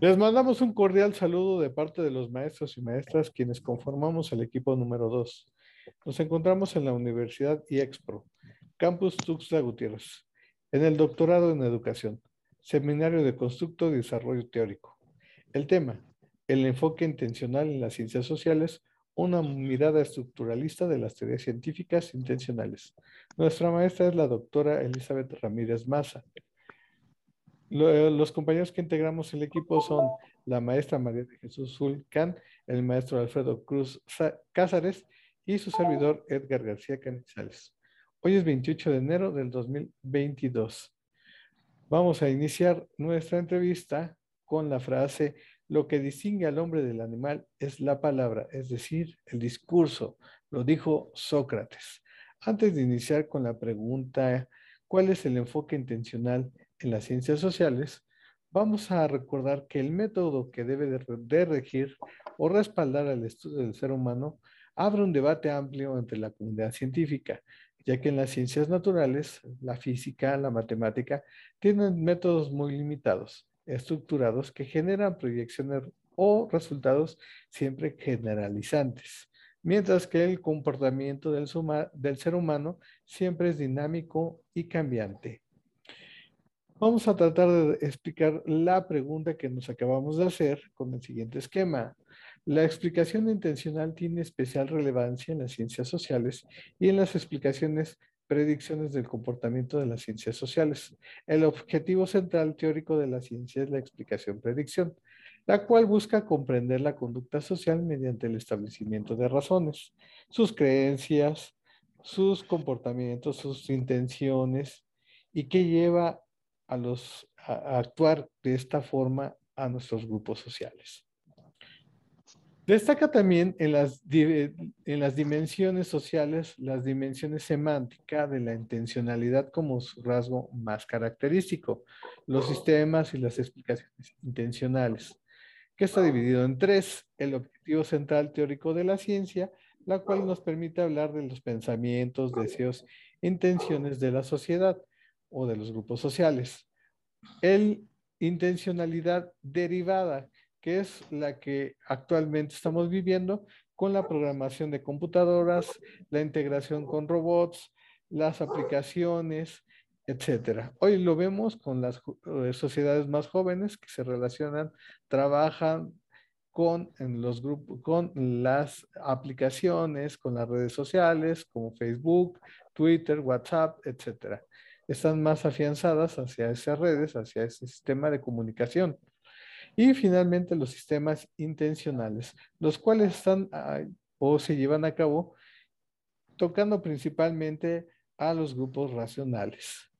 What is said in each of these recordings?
Les mandamos un cordial saludo de parte de los maestros y maestras quienes conformamos el equipo número 2. Nos encontramos en la Universidad IEXPRO, Campus Tuxtla Gutiérrez, en el doctorado en educación, Seminario de Constructo y Desarrollo Teórico. El tema, el enfoque intencional en las ciencias sociales, una mirada estructuralista de las teorías científicas intencionales. Nuestra maestra es la doctora Elizabeth Ramírez Maza, los compañeros que integramos el equipo son la maestra María de Jesús Zulcán, el maestro Alfredo Cruz Cázares y su servidor Edgar García Canizales. Hoy es 28 de enero del 2022. Vamos a iniciar nuestra entrevista con la frase, lo que distingue al hombre del animal es la palabra, es decir, el discurso, lo dijo Sócrates. Antes de iniciar con la pregunta, ¿cuál es el enfoque intencional en las ciencias sociales, vamos a recordar que el método que debe de, regir o respaldar al estudio del ser humano abre un debate amplio entre la comunidad científica, ya que en las ciencias naturales, la física, la matemática, tienen métodos muy limitados, estructurados, que generan proyecciones o resultados siempre generalizantes, mientras que el comportamiento del, del ser humano siempre es dinámico y cambiante. Vamos a tratar de explicar la pregunta que nos acabamos de hacer con el siguiente esquema. La explicación intencional tiene especial relevancia en las ciencias sociales y en las explicaciones predicciones del comportamiento de las ciencias sociales. El objetivo central teórico de la ciencia es la explicación-predicción, la cual busca comprender la conducta social mediante el establecimiento de razones, sus creencias, sus comportamientos, sus intenciones y qué lleva a, actuar de esta forma a nuestros grupos sociales. Destaca también en las, en las dimensiones sociales las dimensiones semánticas de la intencionalidad como su rasgo más característico, los sistemas y las explicaciones intencionales, que está dividido en tres, el objetivo central teórico de la ciencia, la cual nos permite hablar de los pensamientos, deseos, intenciones de la sociedad, o de los grupos sociales. El intencionalidad derivada, que es la que actualmente estamos viviendo con la programación de computadoras, la integración con robots, las aplicaciones, etcétera. Hoy lo vemos con las eh, sociedades más jóvenes que se relacionan, trabajan con los grupos, con las aplicaciones, con las redes sociales como Facebook, Twitter, WhatsApp, etcétera están más afianzadas hacia esas redes, hacia ese sistema de comunicación. Y finalmente los sistemas intencionales, los cuales están o se llevan a cabo tocando principalmente a los grupos racionales,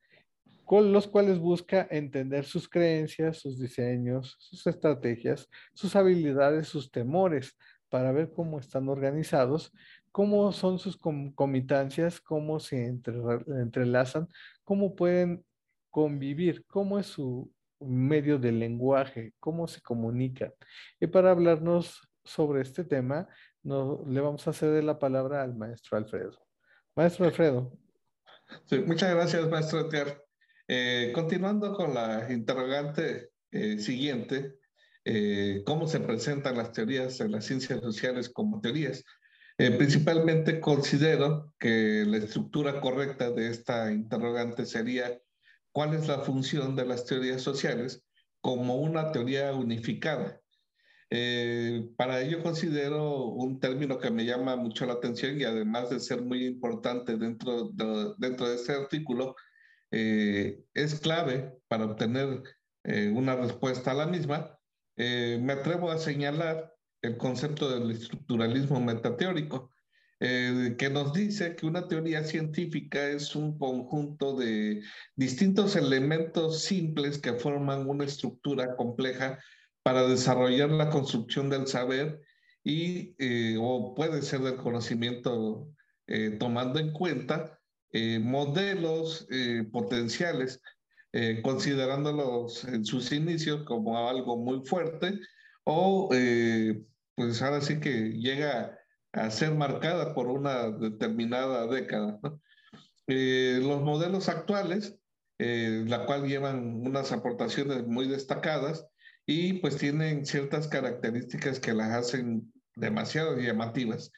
con los cuales busca entender sus creencias, sus diseños, sus estrategias, sus habilidades, sus temores, para ver cómo están organizados, cómo son sus comitancias, cómo se entrelazan, cómo pueden convivir, cómo es su medio de lenguaje, cómo se comunican. Y para hablarnos sobre este tema, le vamos a ceder la palabra al maestro Alfredo. Maestro Alfredo. muchas gracias, maestro Edgar. Eh, continuando con la interrogante eh, siguiente, eh, ¿cómo se presentan las teorías en las ciencias sociales como teorías? Eh, principalmente considero que la estructura correcta de esta interrogante sería cuál es la función de las teorías sociales como una teoría unificada. Eh, para ello considero un término que me llama mucho la atención y además de ser muy importante dentro de, dentro de este artículo, eh, es clave para obtener una respuesta a la misma. me atrevo a señalar el concepto del estructuralismo metateórico, eh, que nos dice que una teoría científica es un conjunto de distintos elementos simples que forman una estructura compleja para desarrollar la construcción del saber y, eh, o puede ser del conocimiento eh, tomando en cuenta modelos potenciales, considerándolos en sus inicios como algo muy fuerte o eh, pues ahora sí que llega a ser marcada por una determinada década. Eh, los modelos actuales, eh, la cual llevan unas aportaciones muy destacadas y pues tienen ciertas características que las hacen demasiado llamativas.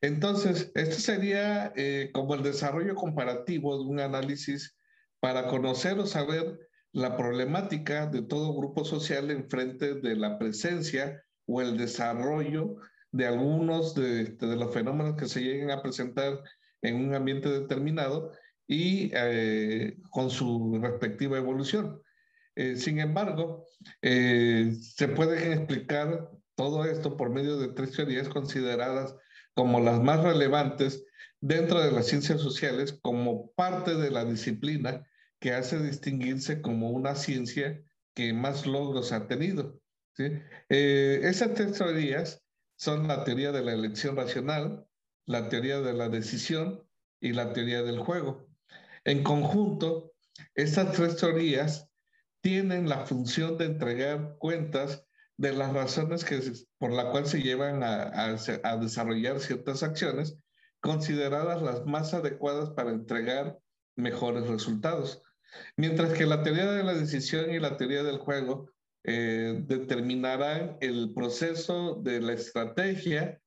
Entonces, esto sería eh, como el desarrollo comparativo de un análisis para conocer o saber la problemática de todo grupo social en frente de la presencia o el desarrollo de algunos de, los fenómenos que se lleguen a presentar en un ambiente determinado y eh, con su respectiva evolución. Eh, sin embargo, eh, se puede explicar todo esto por medio de tres teorías consideradas como las más relevantes dentro de las ciencias sociales como parte de la disciplina que hace distinguirse como una ciencia que más logros ha tenido. esas tres teorías son la teoría de la elección racional, la teoría de la decisión y la teoría del juego. En conjunto, estas tres teorías tienen la función de entregar cuentas de las razones que, por la cual se llevan a desarrollar ciertas acciones consideradas las más adecuadas para entregar mejores resultados. Mientras que la teoría de la decisión y la teoría del juego eh, determinarán el proceso de la estrategia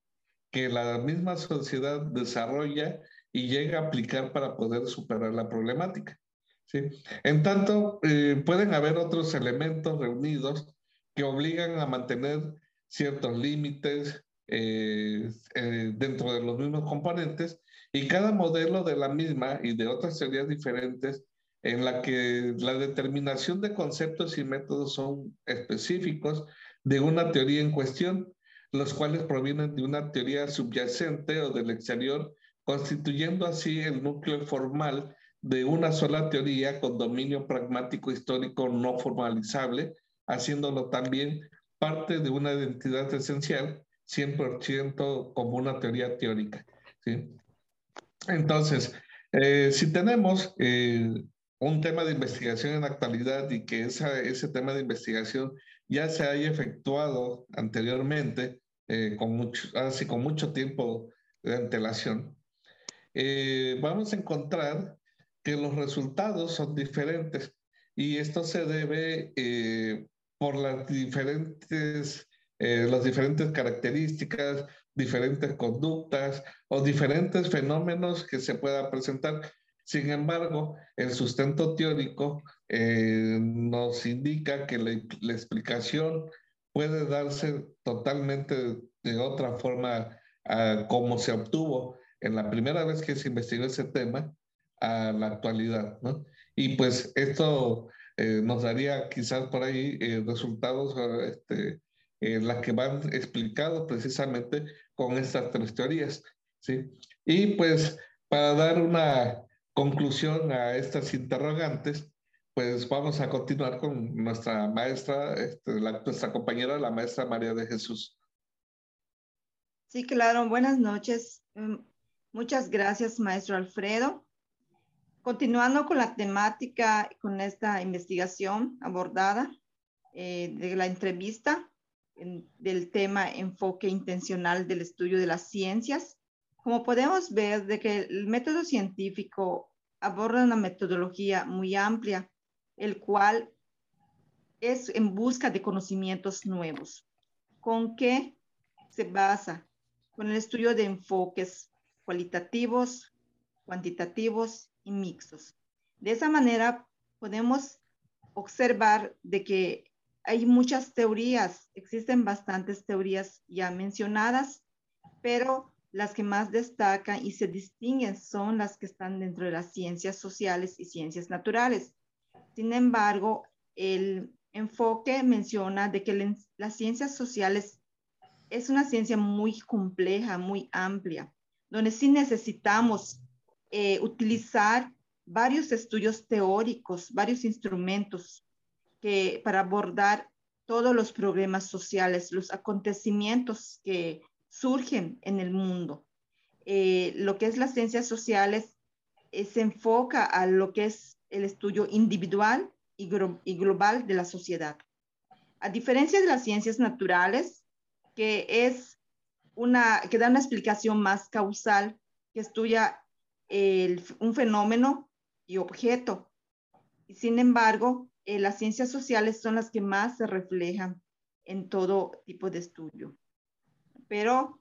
que la misma sociedad desarrolla y llega a aplicar para poder superar la problemática. ¿sí? En tanto, eh, pueden haber otros elementos reunidos que obligan a mantener ciertos límites eh, dentro de los mismos componentes y cada modelo de la misma y de otras teorías diferentes en la que la determinación de conceptos y métodos son específicos de una teoría en cuestión, los cuales provienen de una teoría subyacente o del exterior, constituyendo así el núcleo formal de una sola teoría con dominio pragmático histórico no formalizable, haciéndolo también parte de una identidad esencial, 100% como una teoría teórica. ¿sí? Entonces, eh, si tenemos eh, un tema de investigación en actualidad y que esa, ese tema de investigación ya se haya efectuado anteriormente, eh, con, mucho, así, con mucho tiempo de antelación, eh, vamos a encontrar que los resultados son diferentes y esto se debe eh, por las diferentes, las diferentes características, diferentes conductas o diferentes fenómenos que se puedan presentar sin embargo, el sustento teórico eh, nos indica que la, explicación puede darse totalmente de otra forma a cómo se obtuvo en la primera vez que se investigó ese tema a la actualidad. ¿no? Y pues esto eh, nos daría quizás por ahí eh, resultados este, las que van explicados precisamente con estas tres teorías. ¿sí? Y pues para dar una conclusión a estas interrogantes, pues vamos a continuar con nuestra maestra, este, nuestra compañera, la maestra María de Jesús. Sí, claro. Buenas noches. Mm, muchas gracias, maestro Alfredo. Continuando con la temática, con esta investigación abordada eh, de la entrevista del tema enfoque intencional del estudio de las ciencias, como podemos ver de que el método científico aborda una metodología muy amplia, el cual es en busca de conocimientos nuevos. ¿Con qué se basa? Con el estudio de enfoques cualitativos, cuantitativos y mixtos. De esa manera podemos observar de que hay muchas teorías, existen bastantes teorías ya mencionadas, pero las que más destacan y se distinguen son las que están dentro de las ciencias sociales y ciencias naturales. Sin embargo, el enfoque menciona de que las ciencias sociales es una ciencia muy compleja, muy amplia, donde sí necesitamos eh, utilizar varios estudios teóricos, varios instrumentos que, para abordar todos los problemas sociales, los acontecimientos que surgen en el mundo. Eh, lo que es las ciencias sociales eh, se enfoca a lo que es el estudio individual y, global de la sociedad. A diferencia de las ciencias naturales, que es una, que da una explicación más causal, que estudia el, un fenómeno y objeto. Sin embargo, eh, las ciencias sociales son las que más se reflejan en todo tipo de estudio. Pero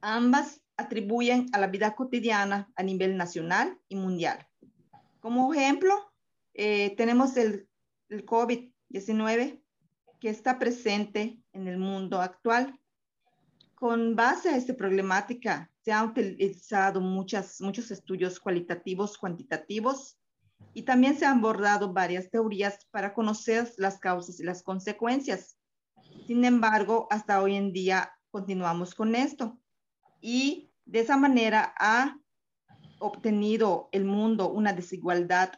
ambas atribuyen a la vida cotidiana a nivel nacional y mundial. Como ejemplo, eh, tenemos el, el COVID-19 que está presente en el mundo actual. Con base a esta problemática, se han utilizado muchas, muchos estudios cualitativos, cuantitativos, y también se han abordado varias teorías para conocer las causas y las consecuencias. Sin embargo, hasta hoy en día continuamos con esto. Y de esa manera ha obtenido el mundo una desigualdad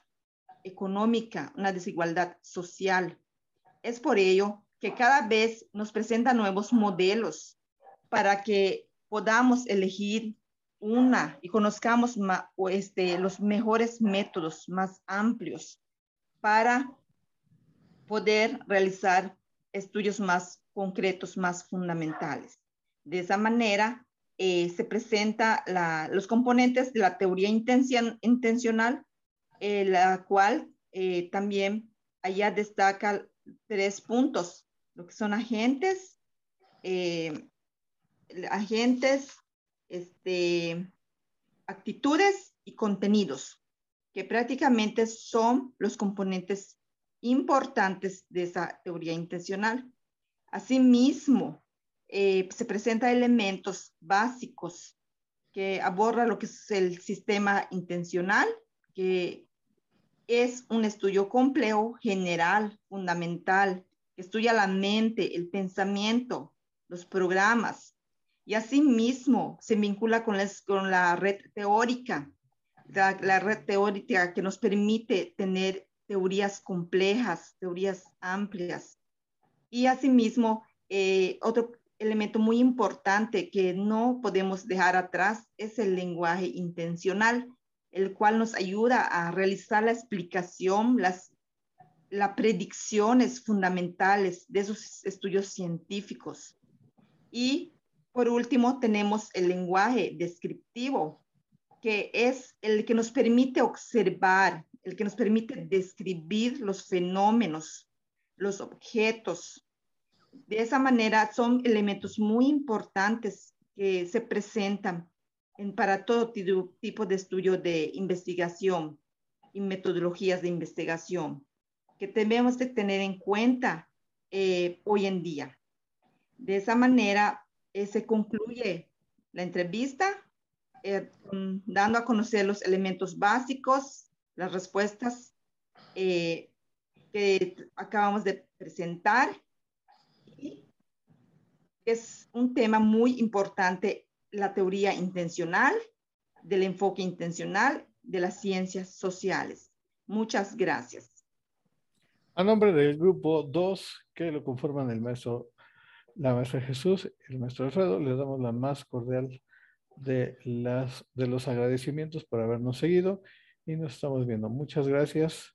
económica, una desigualdad social. Es por ello que cada vez nos presenta nuevos modelos para que podamos elegir una y conozcamos este, los mejores métodos más amplios para poder realizar estudios más concretos, más fundamentales. De esa manera, eh, se presenta los componentes de la teoría intencional, eh, la cual eh, también allá destaca tres puntos, lo que son agentes, agentes, este, actitudes y contenidos, que prácticamente son los componentes importantes de esa teoría intencional. Asimismo, eh, se presentan elementos básicos que aborda lo que es el sistema intencional, que es un estudio complejo, general, fundamental, que estudia la mente, el pensamiento, los programas, y asimismo se vincula con, con la red teórica, la, la, red teórica que nos permite tener teorías complejas, teorías amplias. Y asimismo, eh, otro elemento muy importante que no podemos dejar atrás es el lenguaje intencional, el cual nos ayuda a realizar la explicación, las, las predicciones fundamentales de esos estudios científicos. Y por último, tenemos el lenguaje descriptivo, que es el que nos permite observar, el que nos permite describir los fenómenos, los objetos, de esa manera son elementos muy importantes que se presentan en, para todo tipo de estudio de investigación y metodologías de investigación que debemos de tener en cuenta eh, hoy en día. De esa manera eh, se concluye la entrevista eh, dando a conocer los elementos básicos, las respuestas que acabamos de presentar es un tema muy importante, la teoría intencional, del enfoque intencional de las ciencias sociales. Muchas gracias. A nombre del grupo 2, que lo conforman el maestro, la maestra Jesús el maestro Alfredo, les damos la más cordial de, las, de los agradecimientos por habernos seguido y nos estamos viendo. Muchas gracias.